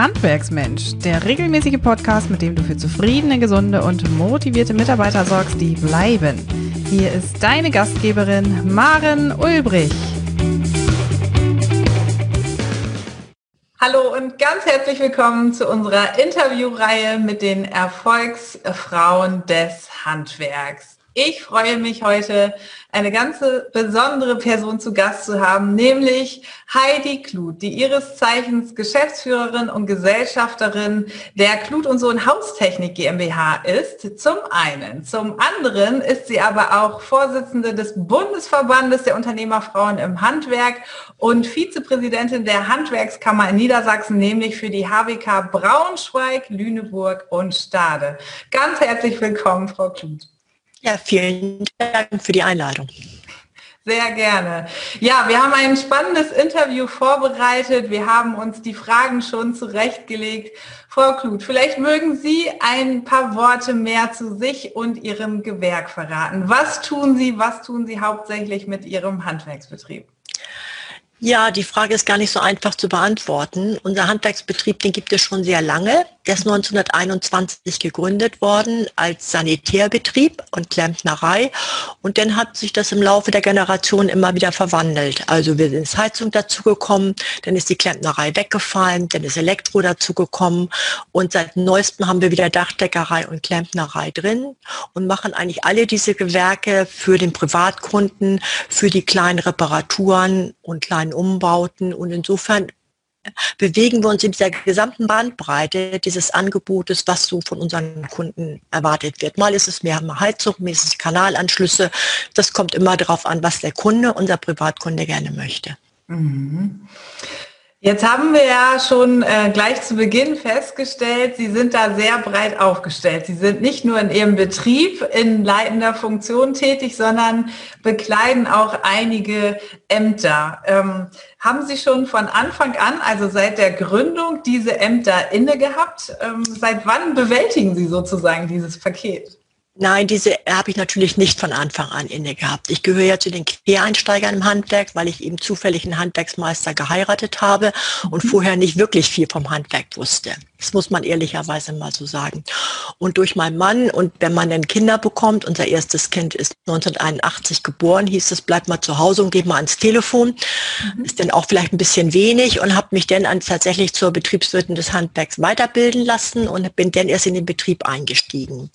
Handwerksmensch, der regelmäßige Podcast, mit dem du für zufriedene, gesunde und motivierte Mitarbeiter sorgst, die bleiben. Hier ist deine Gastgeberin Maren Ulbrich. Hallo und ganz herzlich willkommen zu unserer Interviewreihe mit den Erfolgsfrauen des Handwerks. Ich freue mich heute, eine ganze besondere Person zu Gast zu haben, nämlich Heidi Kluth, die ihres Zeichens Geschäftsführerin und Gesellschafterin der Kluth und Sohn Haustechnik GmbH ist. Zum einen. Zum anderen ist sie aber auch Vorsitzende des Bundesverbandes der Unternehmerfrauen im Handwerk und Vizepräsidentin der Handwerkskammer in Niedersachsen, nämlich für die HWK Braunschweig, Lüneburg und Stade. Ganz herzlich willkommen, Frau Kluth. Ja, vielen Dank für die Einladung. Sehr gerne. Ja, wir haben ein spannendes Interview vorbereitet. Wir haben uns die Fragen schon zurechtgelegt. Frau Kluth, vielleicht mögen Sie ein paar Worte mehr zu sich und Ihrem Gewerk verraten. Was tun Sie, was tun Sie hauptsächlich mit Ihrem Handwerksbetrieb? Ja, die Frage ist gar nicht so einfach zu beantworten. Unser Handwerksbetrieb, den gibt es schon sehr lange. Der ist 1921 gegründet worden als Sanitärbetrieb und Klempnerei. Und dann hat sich das im Laufe der Generation immer wieder verwandelt. Also wir sind Heizung dazugekommen, dann ist die Klempnerei weggefallen, dann ist Elektro dazugekommen. Und seit neuestem haben wir wieder Dachdeckerei und Klempnerei drin und machen eigentlich alle diese Gewerke für den Privatkunden, für die kleinen Reparaturen und kleinen Umbauten. Und insofern bewegen wir uns in dieser gesamten Bandbreite dieses Angebotes, was so von unseren Kunden erwartet wird. Mal ist es mehr Heizung, mal ist es Kanalanschlüsse. Das kommt immer darauf an, was der Kunde, unser Privatkunde gerne möchte. Mhm. Jetzt haben wir ja schon äh, gleich zu Beginn festgestellt, Sie sind da sehr breit aufgestellt. Sie sind nicht nur in Ihrem Betrieb in leitender Funktion tätig, sondern bekleiden auch einige Ämter. Ähm, haben Sie schon von Anfang an, also seit der Gründung, diese Ämter inne gehabt? Ähm, seit wann bewältigen Sie sozusagen dieses Paket? Nein, diese habe ich natürlich nicht von Anfang an inne gehabt. Ich gehöre ja zu den Quereinsteigern im Handwerk, weil ich eben zufällig einen Handwerksmeister geheiratet habe und mhm. vorher nicht wirklich viel vom Handwerk wusste. Das muss man ehrlicherweise mal so sagen. Und durch meinen Mann und wenn man dann Kinder bekommt, unser erstes Kind ist 1981 geboren, hieß es, bleib mal zu Hause und geh mal ans Telefon. Mhm. Ist dann auch vielleicht ein bisschen wenig und habe mich dann an, tatsächlich zur Betriebswirtin des Handwerks weiterbilden lassen und bin dann erst in den Betrieb eingestiegen.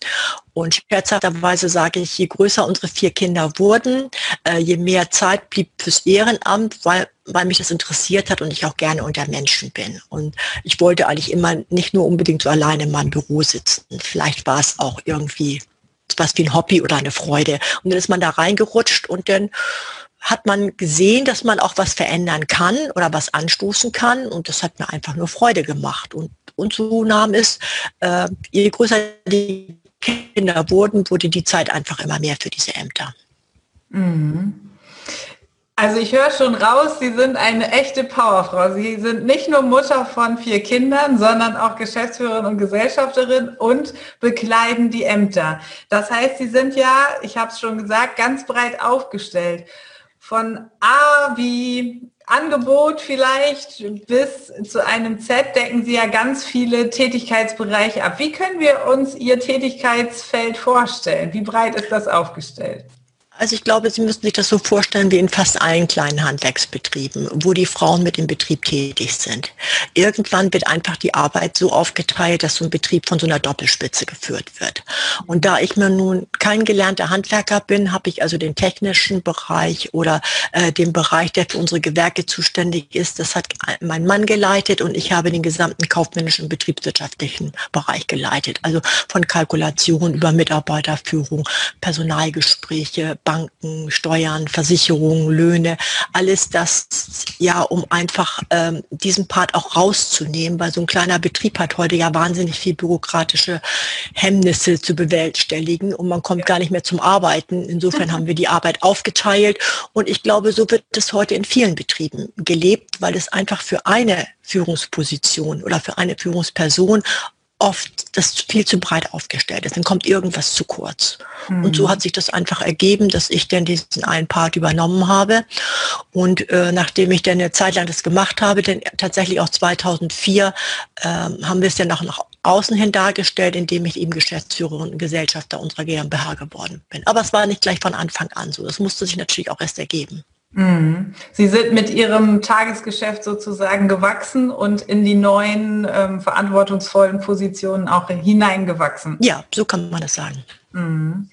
Und scherzhafterweise sage ich, je größer unsere vier Kinder wurden, äh, je mehr Zeit blieb fürs Ehrenamt, weil, weil mich das interessiert hat und ich auch gerne unter Menschen bin. Und ich wollte eigentlich immer nicht nur unbedingt so alleine in meinem Büro sitzen. Vielleicht war es auch irgendwie was wie ein Hobby oder eine Freude. Und dann ist man da reingerutscht und dann hat man gesehen, dass man auch was verändern kann oder was anstoßen kann. Und das hat mir einfach nur Freude gemacht. Und, und so nahm es, äh, je größer die Kinder wurden, wurde die Zeit einfach immer mehr für diese Ämter. Mhm. Also ich höre schon raus, Sie sind eine echte Powerfrau. Sie sind nicht nur Mutter von vier Kindern, sondern auch Geschäftsführerin und Gesellschafterin und bekleiden die Ämter. Das heißt, Sie sind ja, ich habe es schon gesagt, ganz breit aufgestellt. Von A wie Angebot vielleicht bis zu einem Z decken Sie ja ganz viele Tätigkeitsbereiche ab. Wie können wir uns Ihr Tätigkeitsfeld vorstellen? Wie breit ist das aufgestellt? Also ich glaube, Sie müssen sich das so vorstellen wie in fast allen kleinen Handwerksbetrieben, wo die Frauen mit im Betrieb tätig sind. Irgendwann wird einfach die Arbeit so aufgeteilt, dass so ein Betrieb von so einer Doppelspitze geführt wird. Und da ich mir nun kein gelernter Handwerker bin, habe ich also den technischen Bereich oder äh, den Bereich, der für unsere Gewerke zuständig ist, das hat mein Mann geleitet und ich habe den gesamten kaufmännischen betriebswirtschaftlichen Bereich geleitet. Also von Kalkulation über Mitarbeiterführung, Personalgespräche, Banken, Steuern, Versicherungen, Löhne, alles das, ja, um einfach ähm, diesen Part auch rauszunehmen, weil so ein kleiner Betrieb hat heute ja wahnsinnig viel bürokratische Hemmnisse zu bewerkstelligen und man kommt gar nicht mehr zum Arbeiten. Insofern haben wir die Arbeit aufgeteilt und ich glaube, so wird es heute in vielen Betrieben gelebt, weil es einfach für eine Führungsposition oder für eine Führungsperson oft das viel zu breit aufgestellt ist. Dann kommt irgendwas zu kurz. Mhm. Und so mhm. hat sich das einfach ergeben, dass ich dann diesen einen Part übernommen habe. Und äh, nachdem ich dann eine Zeit lang das gemacht habe, denn tatsächlich auch 2004 äh, haben wir es dann auch nach außen hin dargestellt, indem ich eben Geschäftsführerin und Gesellschafter unserer GmbH geworden bin. Aber es war nicht gleich von Anfang an so. Das musste sich natürlich auch erst ergeben. Mhm. Sie sind mit Ihrem Tagesgeschäft sozusagen gewachsen und in die neuen ähm, verantwortungsvollen Positionen auch hineingewachsen. Ja, so kann man das sagen. Mhm.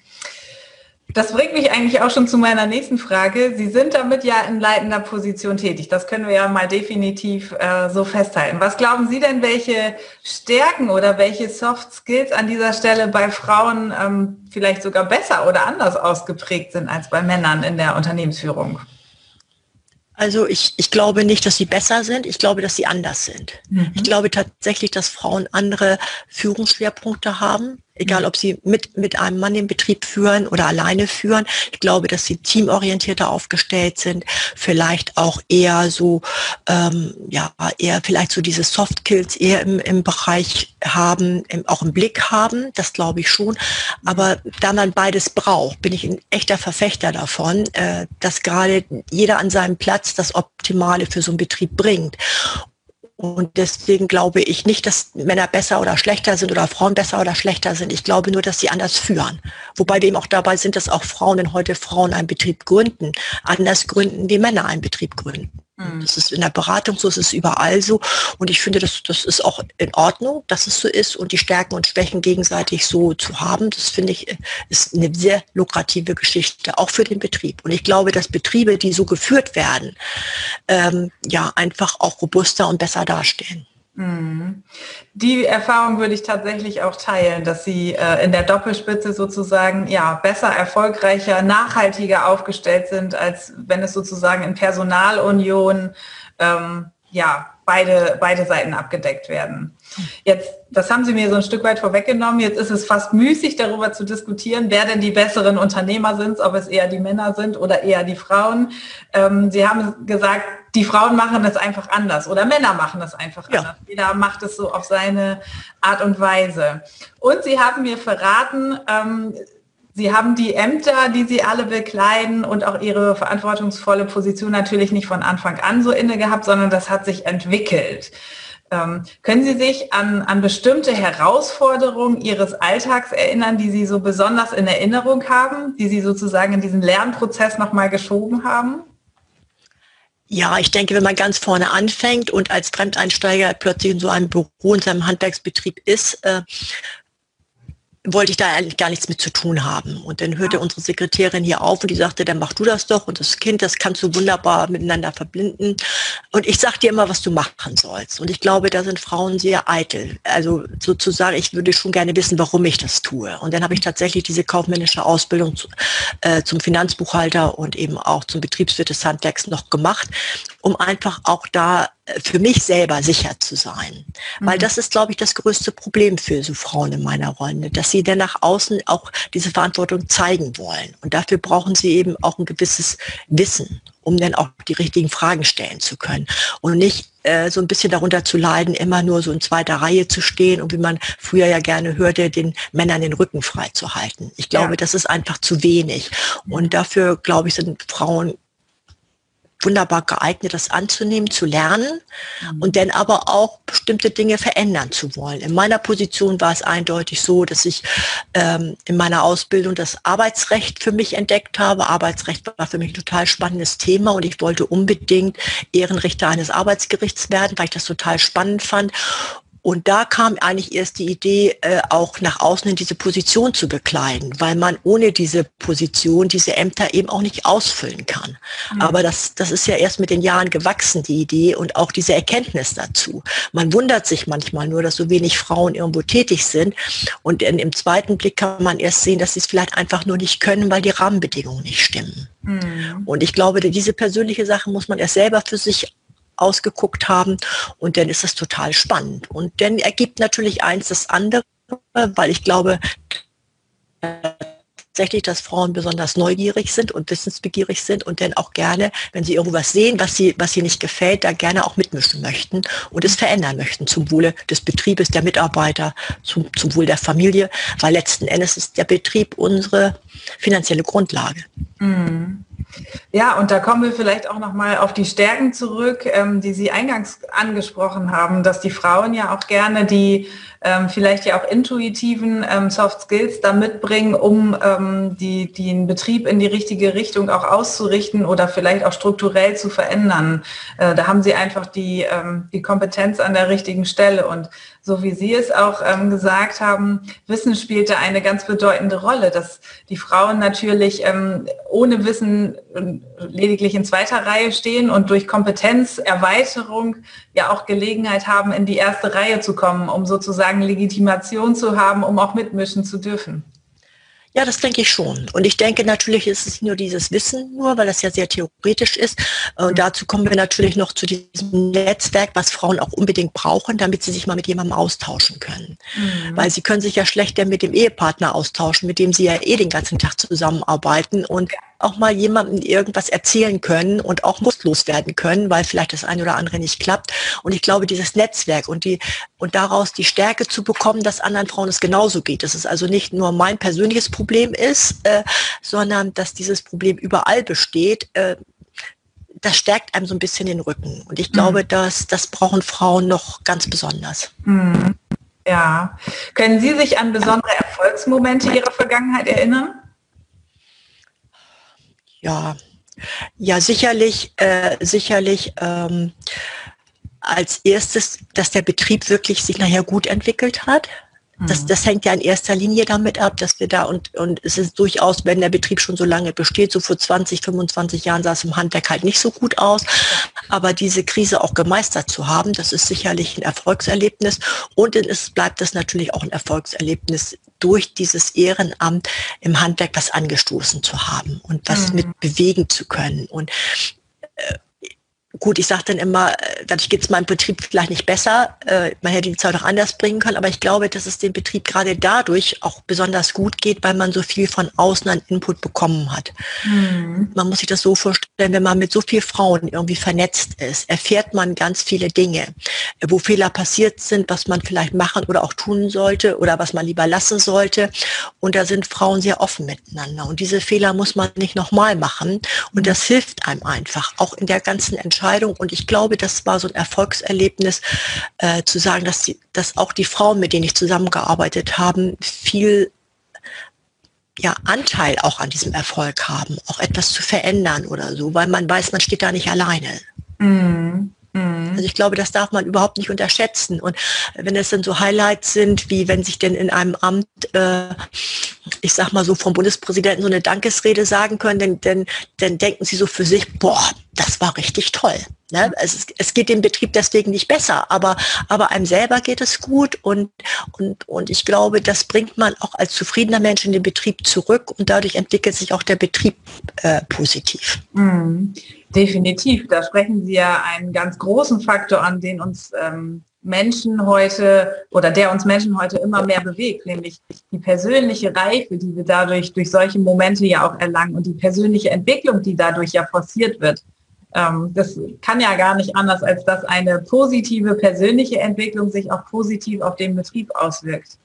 Das bringt mich eigentlich auch schon zu meiner nächsten Frage. Sie sind damit ja in leitender Position tätig. Das können wir ja mal definitiv äh, so festhalten. Was glauben Sie denn, welche Stärken oder welche Soft Skills an dieser Stelle bei Frauen ähm, vielleicht sogar besser oder anders ausgeprägt sind als bei Männern in der Unternehmensführung? Also ich, ich glaube nicht, dass sie besser sind. Ich glaube, dass sie anders sind. Mhm. Ich glaube tatsächlich, dass Frauen andere Führungsschwerpunkte haben egal ob sie mit, mit einem Mann den Betrieb führen oder alleine führen. Ich glaube, dass sie teamorientierter aufgestellt sind, vielleicht auch eher so, ähm, ja, eher vielleicht so diese Soft Skills eher im, im Bereich haben, im, auch im Blick haben, das glaube ich schon. Aber da man beides braucht, bin ich ein echter Verfechter davon, äh, dass gerade jeder an seinem Platz das Optimale für so einen Betrieb bringt. Und deswegen glaube ich nicht, dass Männer besser oder schlechter sind oder Frauen besser oder schlechter sind. Ich glaube nur, dass sie anders führen. Wobei wir eben auch dabei sind, dass auch Frauen, wenn heute Frauen einen Betrieb gründen, anders gründen, wie Männer einen Betrieb gründen. Mhm. Das ist in der Beratung so, es ist überall so. Und ich finde, das, das ist auch in Ordnung, dass es so ist und die Stärken und Schwächen gegenseitig so zu haben. Das finde ich ist eine sehr lukrative Geschichte, auch für den Betrieb. Und ich glaube, dass Betriebe, die so geführt werden, ähm, ja einfach auch robuster und besser dastehen. Mhm. Die Erfahrung würde ich tatsächlich auch teilen, dass Sie äh, in der Doppelspitze sozusagen ja besser, erfolgreicher, nachhaltiger aufgestellt sind, als wenn es sozusagen in Personalunion ähm, ja beide, beide Seiten abgedeckt werden. Jetzt, das haben Sie mir so ein Stück weit vorweggenommen. Jetzt ist es fast müßig, darüber zu diskutieren, wer denn die besseren Unternehmer sind, ob es eher die Männer sind oder eher die Frauen. Ähm, Sie haben gesagt, die Frauen machen es einfach anders oder Männer machen es einfach ja. anders. Jeder macht es so auf seine Art und Weise. Und Sie haben mir verraten, ähm, Sie haben die Ämter, die Sie alle bekleiden und auch Ihre verantwortungsvolle Position natürlich nicht von Anfang an so inne gehabt, sondern das hat sich entwickelt. Ähm, können Sie sich an, an bestimmte Herausforderungen Ihres Alltags erinnern, die Sie so besonders in Erinnerung haben, die Sie sozusagen in diesen Lernprozess nochmal geschoben haben? Ja, ich denke, wenn man ganz vorne anfängt und als Fremdeinsteiger plötzlich in so einem Büro in seinem Handwerksbetrieb ist, äh, wollte ich da eigentlich gar nichts mit zu tun haben. Und dann hörte unsere Sekretärin hier auf und die sagte, dann mach du das doch und das Kind, das kannst du wunderbar miteinander verbinden. Und ich sag dir immer, was du machen sollst. Und ich glaube, da sind Frauen sehr eitel. Also sozusagen, ich würde schon gerne wissen, warum ich das tue. Und dann habe ich tatsächlich diese kaufmännische Ausbildung zu, äh, zum Finanzbuchhalter und eben auch zum Betriebswirt des Handwerks noch gemacht, um einfach auch da für mich selber sicher zu sein. Mhm. Weil das ist, glaube ich, das größte Problem für so Frauen in meiner Rolle, dass sie dann nach außen auch diese Verantwortung zeigen wollen. Und dafür brauchen sie eben auch ein gewisses Wissen, um dann auch die richtigen Fragen stellen zu können. Und nicht äh, so ein bisschen darunter zu leiden, immer nur so in zweiter Reihe zu stehen und wie man früher ja gerne hörte, den Männern den Rücken frei zu halten. Ich glaube, ja. das ist einfach zu wenig. Und dafür, glaube ich, sind Frauen wunderbar geeignet, das anzunehmen, zu lernen mhm. und dann aber auch bestimmte Dinge verändern zu wollen. In meiner Position war es eindeutig so, dass ich ähm, in meiner Ausbildung das Arbeitsrecht für mich entdeckt habe. Arbeitsrecht war für mich ein total spannendes Thema und ich wollte unbedingt Ehrenrichter eines Arbeitsgerichts werden, weil ich das total spannend fand. Und da kam eigentlich erst die Idee, äh, auch nach außen in diese Position zu bekleiden, weil man ohne diese Position diese Ämter eben auch nicht ausfüllen kann. Mhm. Aber das, das ist ja erst mit den Jahren gewachsen, die Idee und auch diese Erkenntnis dazu. Man wundert sich manchmal nur, dass so wenig Frauen irgendwo tätig sind. Und in, im zweiten Blick kann man erst sehen, dass sie es vielleicht einfach nur nicht können, weil die Rahmenbedingungen nicht stimmen. Mhm. Und ich glaube, diese persönliche Sache muss man erst selber für sich ausgeguckt haben. Und dann ist es total spannend. Und dann ergibt natürlich eins das andere, weil ich glaube, tatsächlich, dass Frauen besonders neugierig sind und wissensbegierig sind und dann auch gerne, wenn sie irgendwo was sehen, was sie, was ihnen nicht gefällt, da gerne auch mitmischen möchten und es verändern möchten zum Wohle des Betriebes, der Mitarbeiter, zum, zum Wohl der Familie, weil letzten Endes ist der Betrieb unsere finanzielle Grundlage. Mhm. Ja, und da kommen wir vielleicht auch noch mal auf die Stärken zurück, ähm, die Sie eingangs angesprochen haben, dass die Frauen ja auch gerne die ähm, vielleicht ja auch intuitiven ähm, Soft Skills da mitbringen, um ähm, die, den Betrieb in die richtige Richtung auch auszurichten oder vielleicht auch strukturell zu verändern. Äh, da haben sie einfach die, ähm, die Kompetenz an der richtigen Stelle. Und so wie Sie es auch ähm, gesagt haben, Wissen spielte eine ganz bedeutende Rolle, dass die Frauen natürlich ähm, ohne Wissen äh, lediglich in zweiter Reihe stehen und durch Kompetenzerweiterung ja auch Gelegenheit haben, in die erste Reihe zu kommen, um sozusagen Legitimation zu haben, um auch mitmischen zu dürfen. Ja, das denke ich schon. Und ich denke natürlich ist es nur dieses Wissen nur, weil das ja sehr theoretisch ist. Und mhm. dazu kommen wir natürlich noch zu diesem Netzwerk, was Frauen auch unbedingt brauchen, damit sie sich mal mit jemandem austauschen können. Mhm. Weil sie können sich ja schlechter mit dem Ehepartner austauschen, mit dem sie ja eh den ganzen Tag zusammenarbeiten. Und auch mal jemandem irgendwas erzählen können und auch lustlos werden können, weil vielleicht das eine oder andere nicht klappt. Und ich glaube, dieses Netzwerk und die und daraus die Stärke zu bekommen, dass anderen Frauen es genauso geht. Dass es also nicht nur mein persönliches Problem ist, äh, sondern dass dieses Problem überall besteht. Äh, das stärkt einem so ein bisschen den Rücken. Und ich glaube, mhm. dass das brauchen Frauen noch ganz besonders. Mhm. Ja. Können Sie sich an besondere Erfolgsmomente Ihrer Vergangenheit erinnern? Ja, ja, sicherlich, äh, sicherlich ähm, als erstes, dass der Betrieb wirklich sich nachher gut entwickelt hat. Das, mhm. das hängt ja in erster Linie damit ab, dass wir da und, und es ist durchaus, wenn der Betrieb schon so lange besteht, so vor 20, 25 Jahren sah es im Handwerk halt nicht so gut aus. Aber diese Krise auch gemeistert zu haben, das ist sicherlich ein Erfolgserlebnis. Und es bleibt es natürlich auch ein Erfolgserlebnis, durch dieses Ehrenamt im Handwerk was angestoßen zu haben und was mhm. mit bewegen zu können. Und äh, gut, ich sage dann immer, äh, dadurch geht es meinem Betrieb vielleicht nicht besser. Äh, man hätte die Zeit auch anders bringen können, aber ich glaube, dass es dem Betrieb gerade dadurch auch besonders gut geht, weil man so viel von außen an Input bekommen hat. Mhm. Man muss sich das so vorstellen, wenn man mit so vielen Frauen irgendwie vernetzt ist, erfährt man ganz viele Dinge, äh, wo Fehler passiert sind, was man vielleicht machen oder auch tun sollte oder was man lieber lassen sollte. Und da sind Frauen sehr offen miteinander. Und diese Fehler muss man nicht nochmal machen. Und mhm. das hilft einem einfach, auch in der ganzen Entscheidung Entscheidung. Und ich glaube, das war so ein Erfolgserlebnis, äh, zu sagen, dass, die, dass auch die Frauen, mit denen ich zusammengearbeitet habe, viel ja, Anteil auch an diesem Erfolg haben, auch etwas zu verändern oder so, weil man weiß, man steht da nicht alleine. Mm. Also ich glaube, das darf man überhaupt nicht unterschätzen. Und wenn es dann so Highlights sind, wie wenn sich denn in einem Amt, äh, ich sag mal so vom Bundespräsidenten so eine Dankesrede sagen können, dann, dann, dann denken sie so für sich, boah, das war richtig toll. Ne? Es, es geht dem Betrieb deswegen nicht besser, aber, aber einem selber geht es gut und, und, und ich glaube, das bringt man auch als zufriedener Mensch in den Betrieb zurück und dadurch entwickelt sich auch der Betrieb äh, positiv. Mm, definitiv, da sprechen Sie ja einen ganz großen Faktor an, den uns ähm, Menschen heute oder der uns Menschen heute immer mehr bewegt, nämlich die persönliche Reife, die wir dadurch durch solche Momente ja auch erlangen und die persönliche Entwicklung, die dadurch ja forciert wird das kann ja gar nicht anders, als dass eine positive persönliche Entwicklung sich auch positiv auf den Betrieb auswirkt.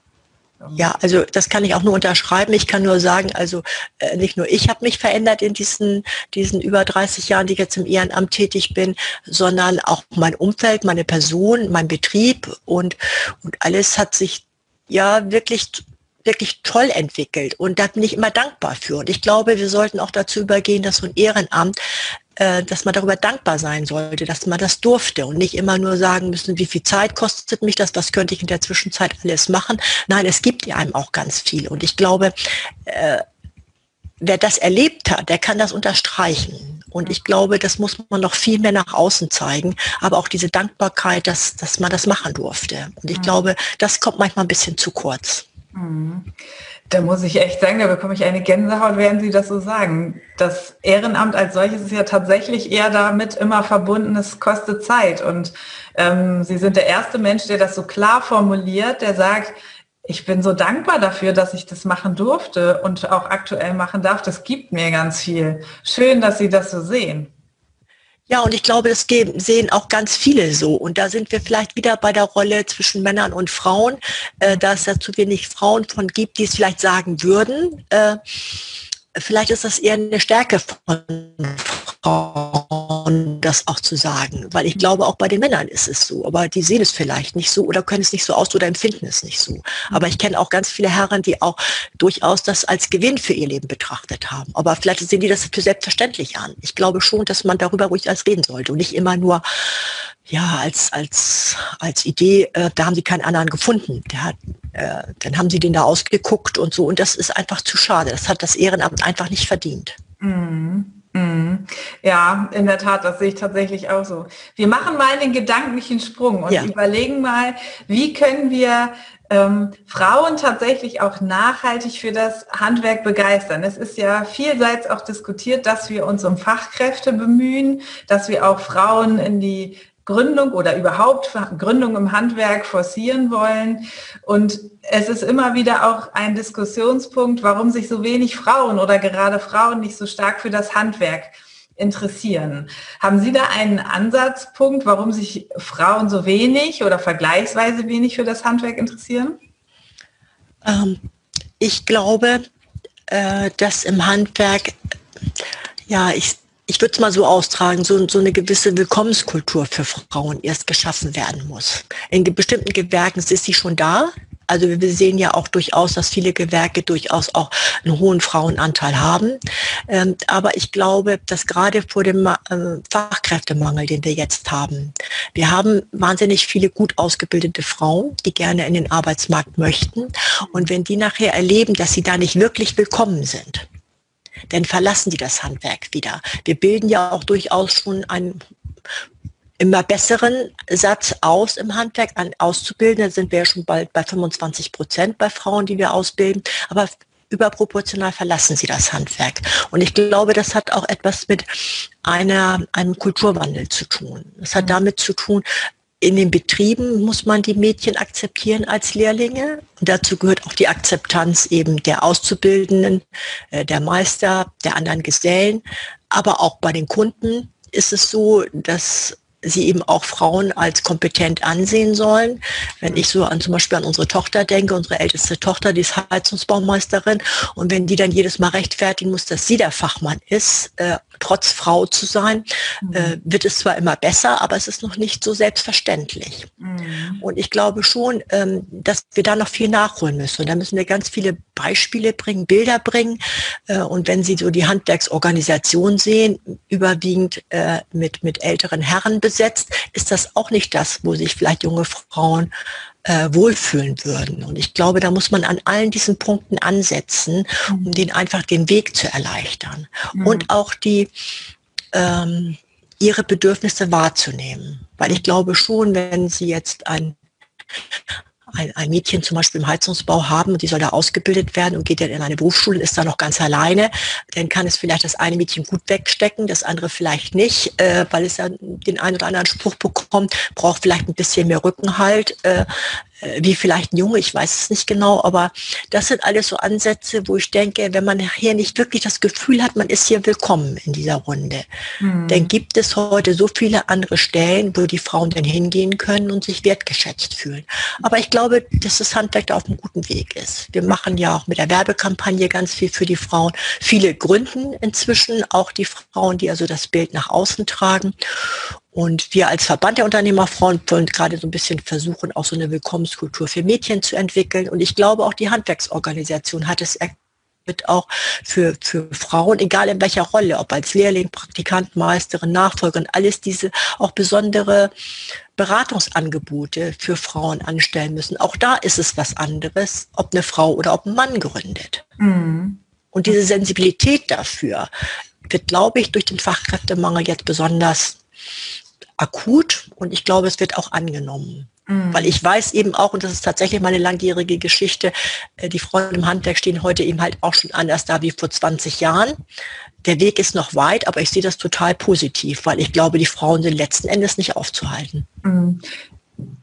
Ja, also das kann ich auch nur unterschreiben. Ich kann nur sagen, also äh, nicht nur ich habe mich verändert in diesen, diesen über 30 Jahren, die ich jetzt im Ehrenamt tätig bin, sondern auch mein Umfeld, meine Person, mein Betrieb und, und alles hat sich ja wirklich wirklich toll entwickelt und da bin ich immer dankbar für. Und ich glaube, wir sollten auch dazu übergehen, dass so ein Ehrenamt äh, dass man darüber dankbar sein sollte, dass man das durfte und nicht immer nur sagen müssen, wie viel Zeit kostet mich das, was könnte ich in der Zwischenzeit alles machen. Nein, es gibt ja einem auch ganz viel. Und ich glaube, äh, wer das erlebt hat, der kann das unterstreichen. Und ich glaube, das muss man noch viel mehr nach außen zeigen. Aber auch diese Dankbarkeit, dass, dass man das machen durfte. Und ich mhm. glaube, das kommt manchmal ein bisschen zu kurz. Mhm. Da muss ich echt sagen, da bekomme ich eine Gänsehaut, während Sie das so sagen. Das Ehrenamt als solches ist ja tatsächlich eher damit immer verbunden, es kostet Zeit. Und ähm, Sie sind der erste Mensch, der das so klar formuliert, der sagt, ich bin so dankbar dafür, dass ich das machen durfte und auch aktuell machen darf. Das gibt mir ganz viel. Schön, dass Sie das so sehen. Ja, und ich glaube, das sehen auch ganz viele so. Und da sind wir vielleicht wieder bei der Rolle zwischen Männern und Frauen, äh, dass es zu wenig Frauen von gibt, die es vielleicht sagen würden. Äh, vielleicht ist das eher eine Stärke von Frauen, das auch zu sagen. Weil ich glaube, auch bei den Männern ist es so. Aber die sehen es vielleicht nicht so oder können es nicht so aus oder empfinden es nicht so. Aber ich kenne auch ganz viele Herren, die auch durchaus das als Gewinn für ihr Leben betrachtet haben. Aber vielleicht sehen die das für selbstverständlich an. Ich glaube schon, dass man darüber ruhig als reden sollte und nicht immer nur ja, als, als, als Idee, äh, da haben sie keinen anderen gefunden. Der hat, äh, dann haben sie den da ausgeguckt und so. Und das ist einfach zu schade. Das hat das Ehrenamt einfach nicht verdient. Mhm. Mhm. Ja, in der Tat, das sehe ich tatsächlich auch so. Wir machen mal den gedanklichen Sprung und ja. überlegen mal, wie können wir ähm, Frauen tatsächlich auch nachhaltig für das Handwerk begeistern. Es ist ja vielseits auch diskutiert, dass wir uns um Fachkräfte bemühen, dass wir auch Frauen in die Gründung oder überhaupt Gründung im Handwerk forcieren wollen. Und es ist immer wieder auch ein Diskussionspunkt, warum sich so wenig Frauen oder gerade Frauen nicht so stark für das Handwerk interessieren. Haben Sie da einen Ansatzpunkt, warum sich Frauen so wenig oder vergleichsweise wenig für das Handwerk interessieren? Ähm, ich glaube, äh, dass im Handwerk, ja, ich ich würde es mal so austragen, so, so eine gewisse Willkommenskultur für Frauen erst geschaffen werden muss. In bestimmten Gewerken ist sie schon da. Also wir sehen ja auch durchaus, dass viele Gewerke durchaus auch einen hohen Frauenanteil haben. Ähm, aber ich glaube, dass gerade vor dem äh, Fachkräftemangel, den wir jetzt haben, wir haben wahnsinnig viele gut ausgebildete Frauen, die gerne in den Arbeitsmarkt möchten. Und wenn die nachher erleben, dass sie da nicht wirklich willkommen sind, dann verlassen die das Handwerk wieder. Wir bilden ja auch durchaus schon einen immer besseren Satz aus im Handwerk an Auszubildende sind wir ja schon bald bei 25 Prozent bei Frauen, die wir ausbilden. Aber überproportional verlassen sie das Handwerk. Und ich glaube, das hat auch etwas mit einer, einem Kulturwandel zu tun. Es hat mhm. damit zu tun, in den Betrieben muss man die Mädchen akzeptieren als Lehrlinge. Und dazu gehört auch die Akzeptanz eben der Auszubildenden, äh, der Meister, der anderen Gesellen. Aber auch bei den Kunden ist es so, dass sie eben auch Frauen als kompetent ansehen sollen. Wenn ich so an zum Beispiel an unsere Tochter denke, unsere älteste Tochter, die ist Heizungsbaumeisterin, und wenn die dann jedes Mal rechtfertigen muss, dass sie der Fachmann ist, äh, trotz Frau zu sein, mhm. äh, wird es zwar immer besser, aber es ist noch nicht so selbstverständlich. Mhm. Und ich glaube schon, ähm, dass wir da noch viel nachholen müssen. Und da müssen wir ganz viele Beispiele bringen, Bilder bringen. Äh, und wenn Sie so die Handwerksorganisation sehen, überwiegend äh, mit, mit älteren Herren besetzt, ist das auch nicht das, wo sich vielleicht junge Frauen äh, wohlfühlen würden. Und ich glaube, da muss man an allen diesen Punkten ansetzen, um mhm. den einfach den Weg zu erleichtern. Mhm. Und auch die ähm, ihre Bedürfnisse wahrzunehmen. Weil ich glaube schon, wenn Sie jetzt ein, ein, ein Mädchen zum Beispiel im Heizungsbau haben und die soll da ausgebildet werden und geht dann in eine Berufsschule und ist da noch ganz alleine, dann kann es vielleicht das eine Mädchen gut wegstecken, das andere vielleicht nicht, äh, weil es ja den einen oder anderen Spruch bekommt, braucht vielleicht ein bisschen mehr Rückenhalt. Äh, wie vielleicht ein Junge, ich weiß es nicht genau, aber das sind alles so Ansätze, wo ich denke, wenn man nachher nicht wirklich das Gefühl hat, man ist hier willkommen in dieser Runde, mhm. dann gibt es heute so viele andere Stellen, wo die Frauen dann hingehen können und sich wertgeschätzt fühlen. Aber ich glaube, dass das Handwerk da auf einem guten Weg ist. Wir machen ja auch mit der Werbekampagne ganz viel für die Frauen. Viele gründen inzwischen auch die Frauen, die also das Bild nach außen tragen. Und wir als Verband der Unternehmerfrauen wollen gerade so ein bisschen versuchen, auch so eine Willkommenskultur für Mädchen zu entwickeln. Und ich glaube, auch die Handwerksorganisation hat es wird auch für, für Frauen, egal in welcher Rolle, ob als Lehrling, Praktikant, Meisterin, Nachfolgerin, alles diese auch besondere Beratungsangebote für Frauen anstellen müssen. Auch da ist es was anderes, ob eine Frau oder ob ein Mann gründet. Mhm. Und diese Sensibilität dafür wird, glaube ich, durch den Fachkräftemangel jetzt besonders akut und ich glaube, es wird auch angenommen. Mhm. Weil ich weiß eben auch, und das ist tatsächlich meine langjährige Geschichte, äh, die Frauen im Handwerk stehen heute eben halt auch schon anders da wie vor 20 Jahren. Der Weg ist noch weit, aber ich sehe das total positiv, weil ich glaube, die Frauen sind letzten Endes nicht aufzuhalten. Mhm.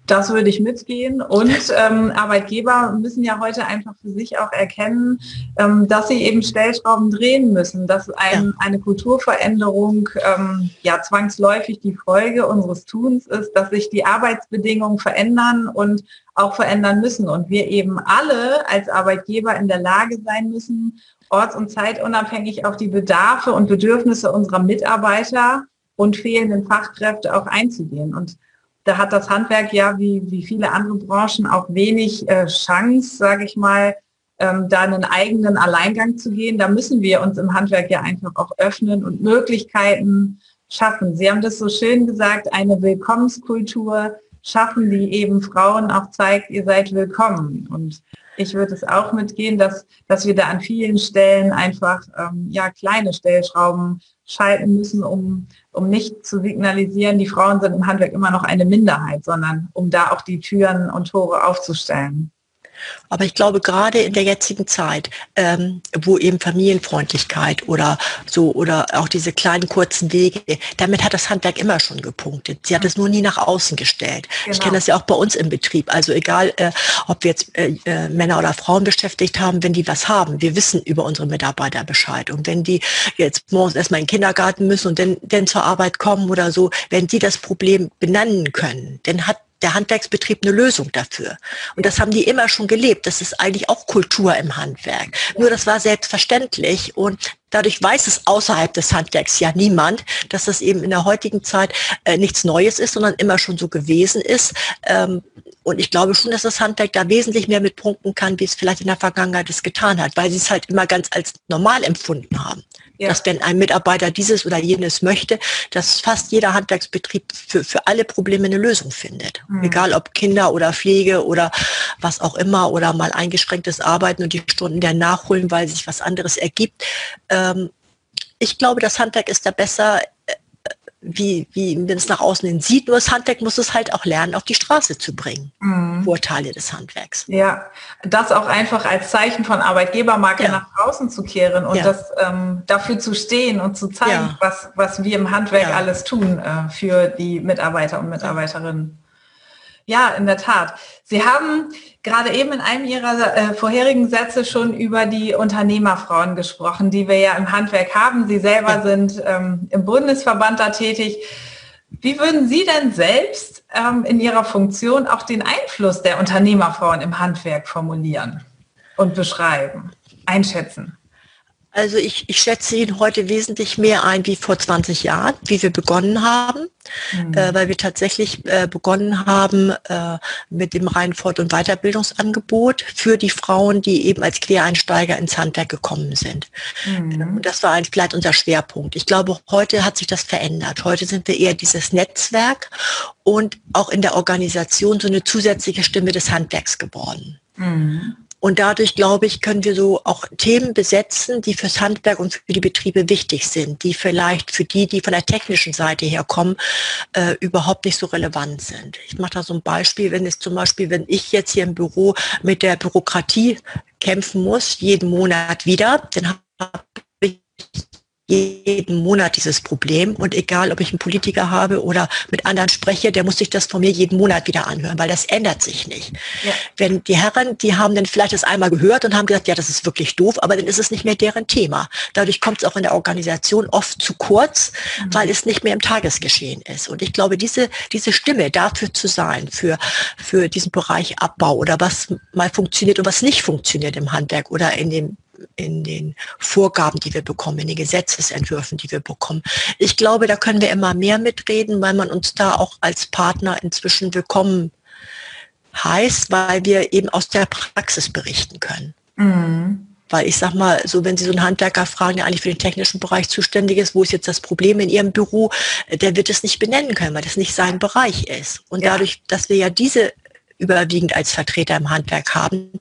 Das würde ich mitgehen. Und ähm, Arbeitgeber müssen ja heute einfach für sich auch erkennen, ähm, dass sie eben Stellschrauben drehen müssen, dass ein, ja. eine Kulturveränderung ähm, ja zwangsläufig die Folge unseres Tuns ist, dass sich die Arbeitsbedingungen verändern und auch verändern müssen. Und wir eben alle als Arbeitgeber in der Lage sein müssen, orts- und zeitunabhängig auf die Bedarfe und Bedürfnisse unserer Mitarbeiter und fehlenden Fachkräfte auch einzugehen. Und da hat das Handwerk ja wie, wie viele andere Branchen auch wenig äh, Chance, sage ich mal, ähm, da einen eigenen Alleingang zu gehen. Da müssen wir uns im Handwerk ja einfach auch öffnen und Möglichkeiten schaffen. Sie haben das so schön gesagt, eine Willkommenskultur schaffen, die eben Frauen auch zeigt, ihr seid willkommen. Und ich würde es auch mitgehen, dass, dass wir da an vielen Stellen einfach ähm, ja, kleine Stellschrauben schalten müssen, um, um nicht zu signalisieren, die Frauen sind im Handwerk immer noch eine Minderheit, sondern um da auch die Türen und Tore aufzustellen. Aber ich glaube, gerade in der jetzigen Zeit, ähm, wo eben Familienfreundlichkeit oder so oder auch diese kleinen kurzen Wege, damit hat das Handwerk immer schon gepunktet. Sie hat es nur nie nach außen gestellt. Genau. Ich kenne das ja auch bei uns im Betrieb. Also egal, äh, ob wir jetzt äh, äh, Männer oder Frauen beschäftigt haben, wenn die was haben, wir wissen über unsere Mitarbeiter Bescheid. Und wenn die jetzt morgens erstmal in den Kindergarten müssen und dann, dann zur Arbeit kommen oder so, wenn die das Problem benennen können, dann hat der Handwerksbetrieb eine Lösung dafür. Und das haben die immer schon gelebt. Das ist eigentlich auch Kultur im Handwerk. Nur das war selbstverständlich und dadurch weiß es außerhalb des Handwerks ja niemand, dass das eben in der heutigen Zeit äh, nichts Neues ist, sondern immer schon so gewesen ist. Ähm, und ich glaube schon, dass das Handwerk da wesentlich mehr mit punkten kann, wie es vielleicht in der Vergangenheit es getan hat, weil sie es halt immer ganz als normal empfunden haben ja. dass wenn ein Mitarbeiter dieses oder jenes möchte, dass fast jeder Handwerksbetrieb für, für alle Probleme eine Lösung findet. Mhm. Egal ob Kinder oder Pflege oder was auch immer oder mal eingeschränktes Arbeiten und die Stunden der nachholen, weil sich was anderes ergibt. Ähm, ich glaube, das Handwerk ist da besser wie, wie man es nach außen hin sieht. Nur das Handwerk muss es halt auch lernen, auf die Straße zu bringen. Mhm. Vorteile des Handwerks. Ja, das auch einfach als Zeichen von Arbeitgebermarke ja. nach draußen zu kehren und ja. das ähm, dafür zu stehen und zu zeigen, ja. was, was wir im Handwerk alles tun äh, für die Mitarbeiter und Mitarbeiterinnen. Ja, in der Tat. Sie haben gerade eben in einem Ihrer äh, vorherigen Sätze schon über die Unternehmerfrauen gesprochen, die wir ja im Handwerk haben. Sie selber sind ähm, im Bundesverband da tätig. Wie würden Sie denn selbst ähm, in Ihrer Funktion auch den Einfluss der Unternehmerfrauen im Handwerk formulieren und beschreiben, einschätzen? Also ich, ich schätze ihn heute wesentlich mehr ein wie vor 20 Jahren, wie wir begonnen haben, mhm. äh, weil wir tatsächlich äh, begonnen haben äh, mit dem reinen Fort- und Weiterbildungsangebot für die Frauen, die eben als Quereinsteiger ins Handwerk gekommen sind. Mhm. Und das war vielleicht unser Schwerpunkt. Ich glaube, heute hat sich das verändert. Heute sind wir eher dieses Netzwerk und auch in der Organisation so eine zusätzliche Stimme des Handwerks geworden. Mhm. Und dadurch, glaube ich, können wir so auch Themen besetzen, die fürs Handwerk und für die Betriebe wichtig sind, die vielleicht für die, die von der technischen Seite her kommen, äh, überhaupt nicht so relevant sind. Ich mache da so ein Beispiel, wenn es zum Beispiel, wenn ich jetzt hier im Büro mit der Bürokratie kämpfen muss, jeden Monat wieder, dann habe ich jeden Monat dieses Problem. Und egal, ob ich einen Politiker habe oder mit anderen spreche, der muss sich das von mir jeden Monat wieder anhören, weil das ändert sich nicht. Ja. Wenn die Herren, die haben dann vielleicht das einmal gehört und haben gesagt, ja, das ist wirklich doof, aber dann ist es nicht mehr deren Thema. Dadurch kommt es auch in der Organisation oft zu kurz, mhm. weil es nicht mehr im Tagesgeschehen ist. Und ich glaube, diese, diese Stimme dafür zu sein, für, für diesen Bereich Abbau oder was mal funktioniert und was nicht funktioniert im Handwerk oder in dem in den Vorgaben, die wir bekommen, in den Gesetzesentwürfen, die wir bekommen. Ich glaube, da können wir immer mehr mitreden, weil man uns da auch als Partner inzwischen willkommen heißt, weil wir eben aus der Praxis berichten können. Mhm. Weil ich sag mal, so wenn Sie so einen Handwerker fragen, der eigentlich für den technischen Bereich zuständig ist, wo ist jetzt das Problem in Ihrem Büro, der wird es nicht benennen können, weil das nicht sein Bereich ist. Und ja. dadurch, dass wir ja diese überwiegend als Vertreter im Handwerk haben,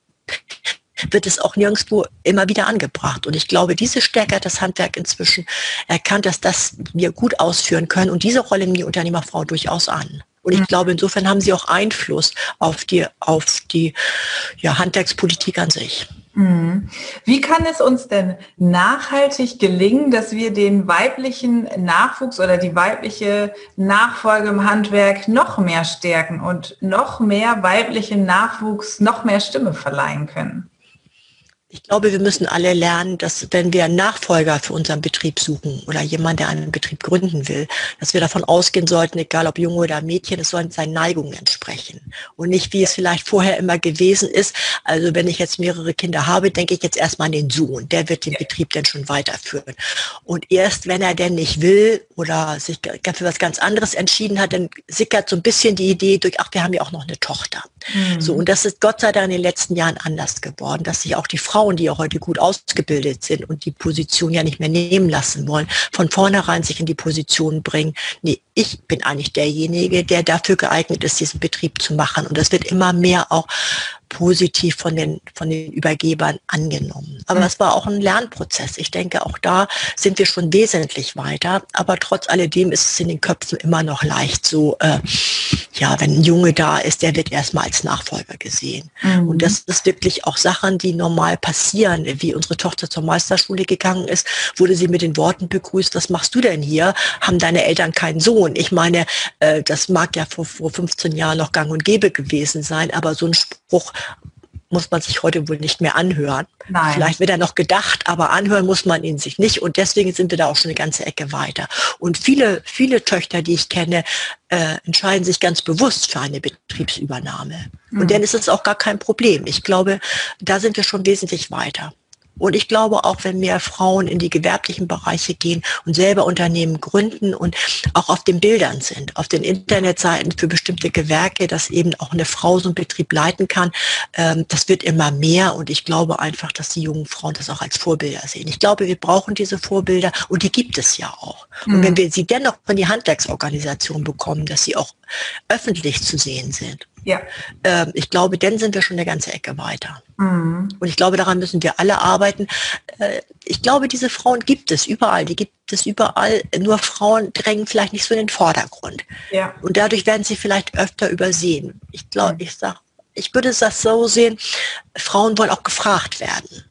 wird es auch nirgendwo immer wieder angebracht. Und ich glaube, diese Stärke hat das Handwerk inzwischen erkannt, dass das wir gut ausführen können. Und diese Rolle nimmt die Unternehmerfrau durchaus an. Und ich glaube, insofern haben sie auch Einfluss auf die, auf die ja, Handwerkspolitik an sich. Mhm. Wie kann es uns denn nachhaltig gelingen, dass wir den weiblichen Nachwuchs oder die weibliche Nachfolge im Handwerk noch mehr stärken und noch mehr weiblichen Nachwuchs noch mehr Stimme verleihen können? Ich glaube, wir müssen alle lernen, dass wenn wir einen Nachfolger für unseren Betrieb suchen oder jemand, der einen Betrieb gründen will, dass wir davon ausgehen sollten, egal ob Junge oder Mädchen, es sollen seinen Neigungen entsprechen und nicht, wie es vielleicht vorher immer gewesen ist. Also wenn ich jetzt mehrere Kinder habe, denke ich jetzt erstmal an den Sohn, der wird den Betrieb dann schon weiterführen. Und erst wenn er denn nicht will oder sich für was ganz anderes entschieden hat, dann sickert so ein bisschen die Idee durch, ach, wir haben ja auch noch eine Tochter. Mhm. So, und das ist Gott sei Dank in den letzten Jahren anders geworden, dass sich auch die Frau Frauen, die ja heute gut ausgebildet sind und die Position ja nicht mehr nehmen lassen wollen, von vornherein sich in die Position bringen, nee, ich bin eigentlich derjenige, der dafür geeignet ist, diesen Betrieb zu machen. Und das wird immer mehr auch positiv von den, von den Übergebern angenommen. Aber es war auch ein Lernprozess. Ich denke, auch da sind wir schon wesentlich weiter. Aber trotz alledem ist es in den Köpfen immer noch leicht so, äh, ja, wenn ein Junge da ist, der wird erstmal als Nachfolger gesehen. Mhm. Und das ist wirklich auch Sachen, die normal passieren. Wie unsere Tochter zur Meisterschule gegangen ist, wurde sie mit den Worten begrüßt, was machst du denn hier? Haben deine Eltern keinen Sohn? Ich meine, äh, das mag ja vor, vor 15 Jahren noch gang und gäbe gewesen sein, aber so ein Spruch muss man sich heute wohl nicht mehr anhören. Nein. Vielleicht wird er noch gedacht, aber anhören muss man ihn sich nicht. Und deswegen sind wir da auch schon eine ganze Ecke weiter. Und viele, viele Töchter, die ich kenne, äh, entscheiden sich ganz bewusst für eine Betriebsübernahme. Mhm. Und dann ist es auch gar kein Problem. Ich glaube, da sind wir schon wesentlich weiter. Und ich glaube auch, wenn mehr Frauen in die gewerblichen Bereiche gehen und selber Unternehmen gründen und auch auf den Bildern sind, auf den Internetseiten für bestimmte Gewerke, dass eben auch eine Frau so einen Betrieb leiten kann, ähm, das wird immer mehr. Und ich glaube einfach, dass die jungen Frauen das auch als Vorbilder sehen. Ich glaube, wir brauchen diese Vorbilder und die gibt es ja auch. Und wenn mhm. wir sie dennoch von die Handwerksorganisation bekommen, dass sie auch öffentlich zu sehen sind, ja. Ähm, ich glaube, dann sind wir schon eine ganze Ecke weiter. Mhm. Und ich glaube, daran müssen wir alle arbeiten. Äh, ich glaube, diese Frauen gibt es überall. Die gibt es überall. Nur Frauen drängen vielleicht nicht so in den Vordergrund. Ja. Und dadurch werden sie vielleicht öfter übersehen. Ich glaube, mhm. ich sag, ich würde das so sehen, Frauen wollen auch gefragt werden.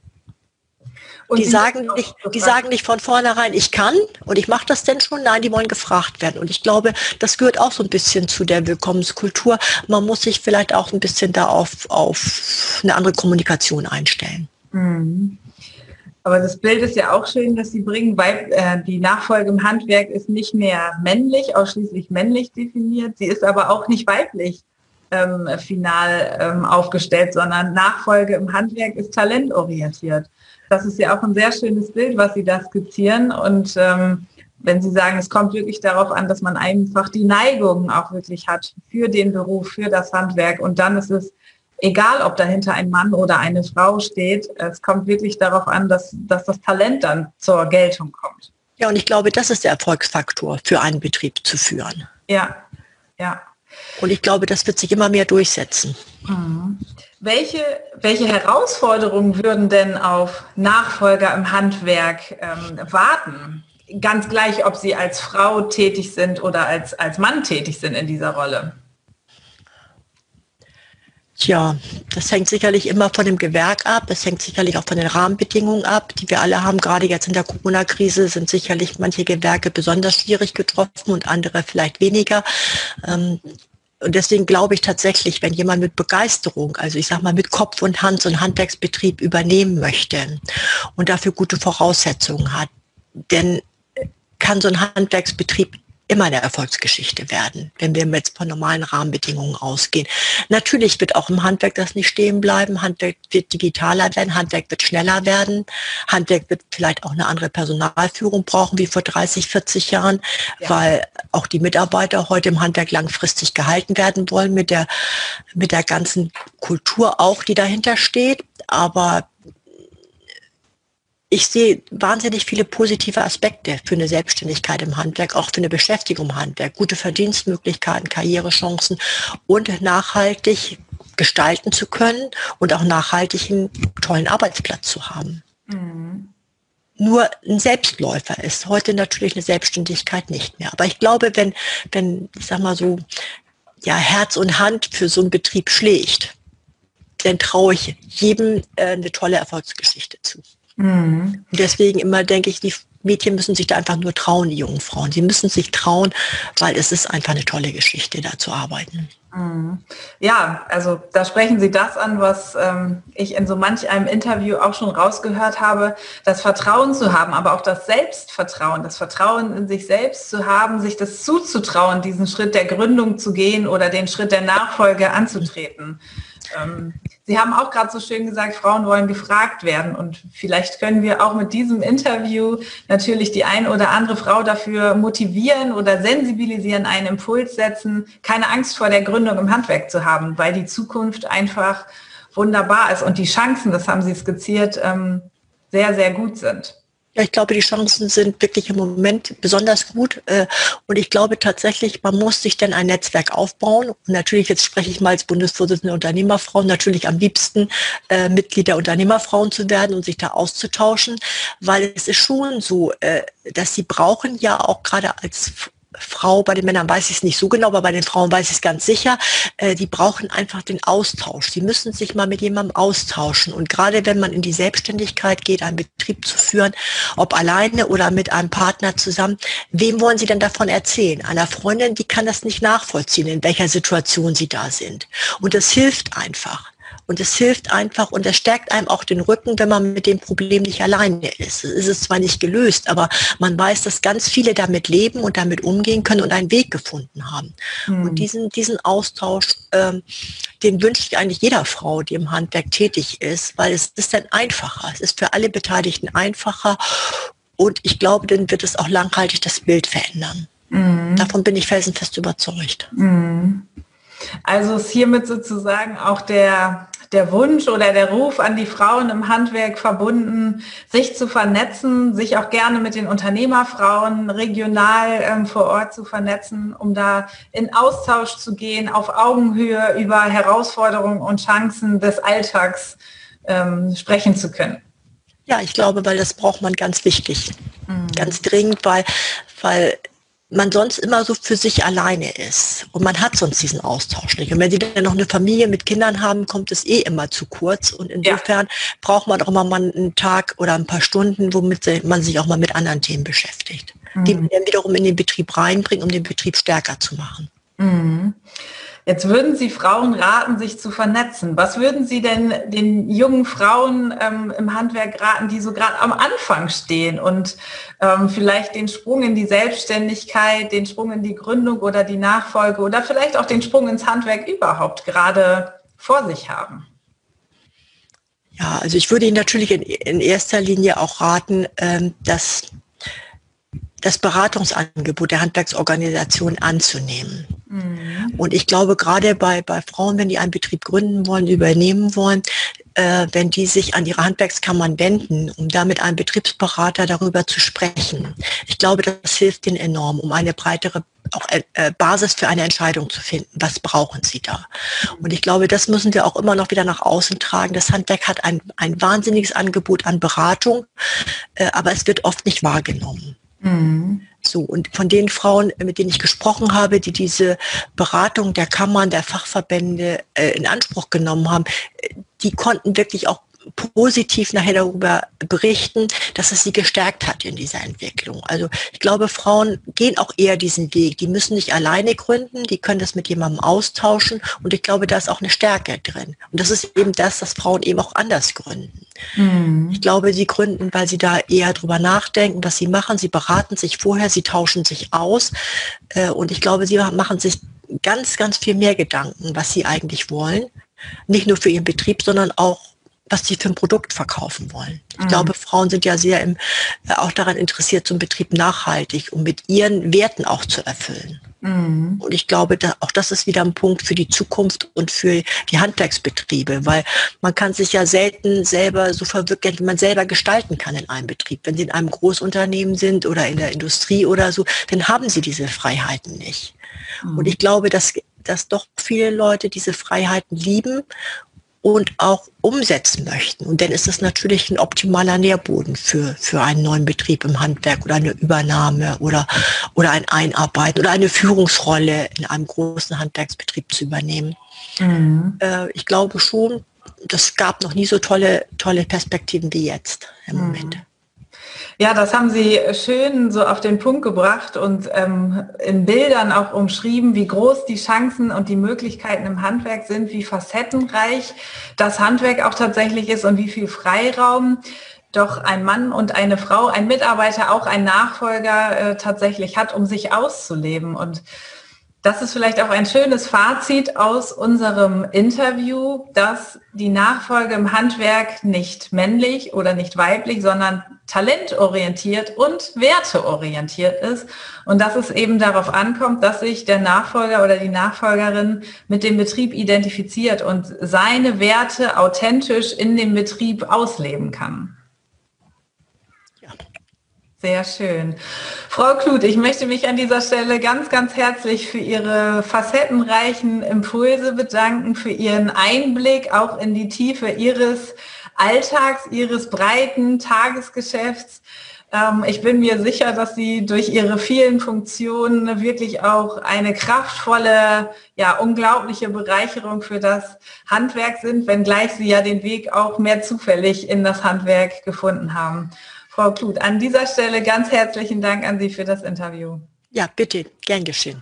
Und die sagen nicht, die sagen nicht von vornherein, ich kann und ich mache das denn schon. Nein, die wollen gefragt werden. Und ich glaube, das gehört auch so ein bisschen zu der Willkommenskultur. Man muss sich vielleicht auch ein bisschen da auf, auf eine andere Kommunikation einstellen. Mhm. Aber das Bild ist ja auch schön, dass Sie bringen, weil äh, die Nachfolge im Handwerk ist nicht mehr männlich, ausschließlich männlich definiert. Sie ist aber auch nicht weiblich ähm, final ähm, aufgestellt, sondern Nachfolge im Handwerk ist talentorientiert das ist ja auch ein sehr schönes Bild, was Sie da skizzieren. Und ähm, wenn Sie sagen, es kommt wirklich darauf an, dass man einfach die Neigung auch wirklich hat für den Beruf, für das Handwerk. Und dann ist es egal, ob dahinter ein Mann oder eine Frau steht, es kommt wirklich darauf an, dass, dass das Talent dann zur Geltung kommt. Ja, und ich glaube, das ist der Erfolgsfaktor für einen Betrieb zu führen. Ja, ja. Und ich glaube, das wird sich immer mehr durchsetzen. Mhm. Welche, welche Herausforderungen würden denn auf Nachfolger im Handwerk ähm, warten? Ganz gleich, ob sie als Frau tätig sind oder als, als Mann tätig sind in dieser Rolle. Tja, das hängt sicherlich immer von dem Gewerk ab. Es hängt sicherlich auch von den Rahmenbedingungen ab, die wir alle haben. Gerade jetzt in der Corona-Krise sind sicherlich manche Gewerke besonders schwierig getroffen und andere vielleicht weniger. Und deswegen glaube ich tatsächlich, wenn jemand mit Begeisterung, also ich sage mal mit Kopf und Hand so einen Handwerksbetrieb übernehmen möchte und dafür gute Voraussetzungen hat, denn kann so ein Handwerksbetrieb immer eine Erfolgsgeschichte werden, wenn wir jetzt von normalen Rahmenbedingungen ausgehen. Natürlich wird auch im Handwerk das nicht stehen bleiben. Handwerk wird digitaler werden, Handwerk wird schneller werden, Handwerk wird vielleicht auch eine andere Personalführung brauchen wie vor 30, 40 Jahren, ja. weil auch die Mitarbeiter heute im Handwerk langfristig gehalten werden wollen mit der, mit der ganzen Kultur auch, die dahinter steht. Aber ich sehe wahnsinnig viele positive Aspekte für eine Selbstständigkeit im Handwerk, auch für eine Beschäftigung im Handwerk, gute Verdienstmöglichkeiten, Karrierechancen und nachhaltig gestalten zu können und auch nachhaltig einen tollen Arbeitsplatz zu haben. Mhm. Nur ein Selbstläufer ist heute natürlich eine Selbstständigkeit nicht mehr. Aber ich glaube, wenn, wenn, ich sag mal so, ja, Herz und Hand für so einen Betrieb schlägt, dann traue ich jedem äh, eine tolle Erfolgsgeschichte zu. Mhm. Deswegen immer denke ich, die Mädchen müssen sich da einfach nur trauen, die jungen Frauen. Sie müssen sich trauen, weil es ist einfach eine tolle Geschichte, da zu arbeiten. Mhm. Ja, also da sprechen Sie das an, was ähm, ich in so manch einem Interview auch schon rausgehört habe, das Vertrauen zu haben, aber auch das Selbstvertrauen, das Vertrauen in sich selbst zu haben, sich das zuzutrauen, diesen Schritt der Gründung zu gehen oder den Schritt der Nachfolge anzutreten. Ähm, Sie haben auch gerade so schön gesagt, Frauen wollen gefragt werden. Und vielleicht können wir auch mit diesem Interview natürlich die ein oder andere Frau dafür motivieren oder sensibilisieren, einen Impuls setzen, keine Angst vor der Gründung im Handwerk zu haben, weil die Zukunft einfach wunderbar ist und die Chancen, das haben Sie skizziert, ähm, sehr, sehr gut sind. Ja, ich glaube, die Chancen sind wirklich im Moment besonders gut. Äh, und ich glaube tatsächlich, man muss sich dann ein Netzwerk aufbauen. Und natürlich, jetzt spreche ich mal als Bundesvorsitzende Unternehmerfrauen, natürlich am liebsten äh, Mitglied der Unternehmerfrauen zu werden und sich da auszutauschen, weil es ist schon so, äh, dass sie brauchen ja auch gerade als Frau, bei den Männern weiß ich es nicht so genau, aber bei den Frauen weiß ich es ganz sicher, äh, die brauchen einfach den Austausch. Die müssen sich mal mit jemandem austauschen. Und gerade wenn man in die Selbstständigkeit geht, einen Betrieb zu führen, ob alleine oder mit einem Partner zusammen, wem wollen Sie denn davon erzählen? Einer Freundin, die kann das nicht nachvollziehen, in welcher Situation Sie da sind. Und das hilft einfach. Und es hilft einfach und es stärkt einem auch den Rücken, wenn man mit dem Problem nicht alleine ist. Es ist zwar nicht gelöst, aber man weiß, dass ganz viele damit leben und damit umgehen können und einen Weg gefunden haben. Mhm. Und diesen, diesen Austausch, ähm, den wünsche ich eigentlich jeder Frau, die im Handwerk tätig ist, weil es ist dann einfacher. Es ist für alle Beteiligten einfacher. Und ich glaube, dann wird es auch nachhaltig das Bild verändern. Mhm. Davon bin ich felsenfest überzeugt. Mhm. Also ist hiermit sozusagen auch der der Wunsch oder der Ruf an die Frauen im Handwerk verbunden, sich zu vernetzen, sich auch gerne mit den Unternehmerfrauen regional ähm, vor Ort zu vernetzen, um da in Austausch zu gehen, auf Augenhöhe über Herausforderungen und Chancen des Alltags ähm, sprechen zu können. Ja, ich glaube, weil das braucht man ganz wichtig, mhm. ganz dringend, weil, weil man sonst immer so für sich alleine ist. Und man hat sonst diesen Austausch nicht. Und wenn sie dann noch eine Familie mit Kindern haben, kommt es eh immer zu kurz. Und insofern ja. braucht man auch immer mal einen Tag oder ein paar Stunden, womit man sich auch mal mit anderen Themen beschäftigt. Mhm. Die man dann wiederum in den Betrieb reinbringt, um den Betrieb stärker zu machen. Mhm. Jetzt würden Sie Frauen raten, sich zu vernetzen. Was würden Sie denn den jungen Frauen ähm, im Handwerk raten, die so gerade am Anfang stehen und ähm, vielleicht den Sprung in die Selbstständigkeit, den Sprung in die Gründung oder die Nachfolge oder vielleicht auch den Sprung ins Handwerk überhaupt gerade vor sich haben? Ja, also ich würde Ihnen natürlich in, in erster Linie auch raten, ähm, dass das Beratungsangebot der Handwerksorganisation anzunehmen. Mhm. Und ich glaube, gerade bei, bei Frauen, wenn die einen Betrieb gründen wollen, übernehmen wollen, äh, wenn die sich an ihre Handwerkskammern wenden, um da mit einem Betriebsberater darüber zu sprechen. Ich glaube, das hilft ihnen enorm, um eine breitere auch äh, Basis für eine Entscheidung zu finden. Was brauchen sie da? Und ich glaube, das müssen wir auch immer noch wieder nach außen tragen. Das Handwerk hat ein, ein wahnsinniges Angebot an Beratung, äh, aber es wird oft nicht wahrgenommen. Mhm. So, und von den Frauen, mit denen ich gesprochen habe, die diese Beratung der Kammern, der Fachverbände äh, in Anspruch genommen haben, die konnten wirklich auch positiv nachher darüber berichten, dass es sie gestärkt hat in dieser Entwicklung. Also ich glaube, Frauen gehen auch eher diesen Weg. Die müssen nicht alleine gründen, die können das mit jemandem austauschen und ich glaube, da ist auch eine Stärke drin. Und das ist eben das, dass Frauen eben auch anders gründen. Mhm. Ich glaube, sie gründen, weil sie da eher drüber nachdenken, was sie machen. Sie beraten sich vorher, sie tauschen sich aus äh, und ich glaube, sie machen sich ganz, ganz viel mehr Gedanken, was sie eigentlich wollen. Nicht nur für ihren Betrieb, sondern auch was sie für ein Produkt verkaufen wollen. Ich mhm. glaube, Frauen sind ja sehr im, äh, auch daran interessiert, so einen Betrieb nachhaltig und mit ihren Werten auch zu erfüllen. Mhm. Und ich glaube, da, auch das ist wieder ein Punkt für die Zukunft und für die Handwerksbetriebe, weil man kann sich ja selten selber so verwirklichen, wie man selber gestalten kann in einem Betrieb. Wenn Sie in einem Großunternehmen sind oder in der Industrie oder so, dann haben Sie diese Freiheiten nicht. Mhm. Und ich glaube, dass dass doch viele Leute diese Freiheiten lieben und auch umsetzen möchten. Und dann ist es natürlich ein optimaler Nährboden für, für einen neuen Betrieb im Handwerk oder eine Übernahme oder, oder ein Einarbeiten oder eine Führungsrolle in einem großen Handwerksbetrieb zu übernehmen. Mhm. Äh, ich glaube schon, das gab noch nie so tolle, tolle Perspektiven wie jetzt im mhm. Moment. Ja, das haben Sie schön so auf den Punkt gebracht und ähm, in Bildern auch umschrieben, wie groß die Chancen und die Möglichkeiten im Handwerk sind, wie facettenreich das Handwerk auch tatsächlich ist und wie viel Freiraum doch ein Mann und eine Frau, ein Mitarbeiter, auch ein Nachfolger äh, tatsächlich hat, um sich auszuleben. Und das ist vielleicht auch ein schönes Fazit aus unserem Interview, dass die Nachfolge im Handwerk nicht männlich oder nicht weiblich, sondern talentorientiert und werteorientiert ist und dass es eben darauf ankommt, dass sich der Nachfolger oder die Nachfolgerin mit dem Betrieb identifiziert und seine Werte authentisch in dem Betrieb ausleben kann. Sehr schön. Frau Kluth, ich möchte mich an dieser Stelle ganz, ganz herzlich für Ihre facettenreichen Impulse bedanken, für Ihren Einblick auch in die Tiefe Ihres Alltags, Ihres breiten Tagesgeschäfts. Ähm, ich bin mir sicher, dass Sie durch Ihre vielen Funktionen wirklich auch eine kraftvolle, ja, unglaubliche Bereicherung für das Handwerk sind, wenngleich Sie ja den Weg auch mehr zufällig in das Handwerk gefunden haben. Frau Kluth, an dieser Stelle ganz herzlichen Dank an Sie für das Interview. Ja, bitte, gern geschehen.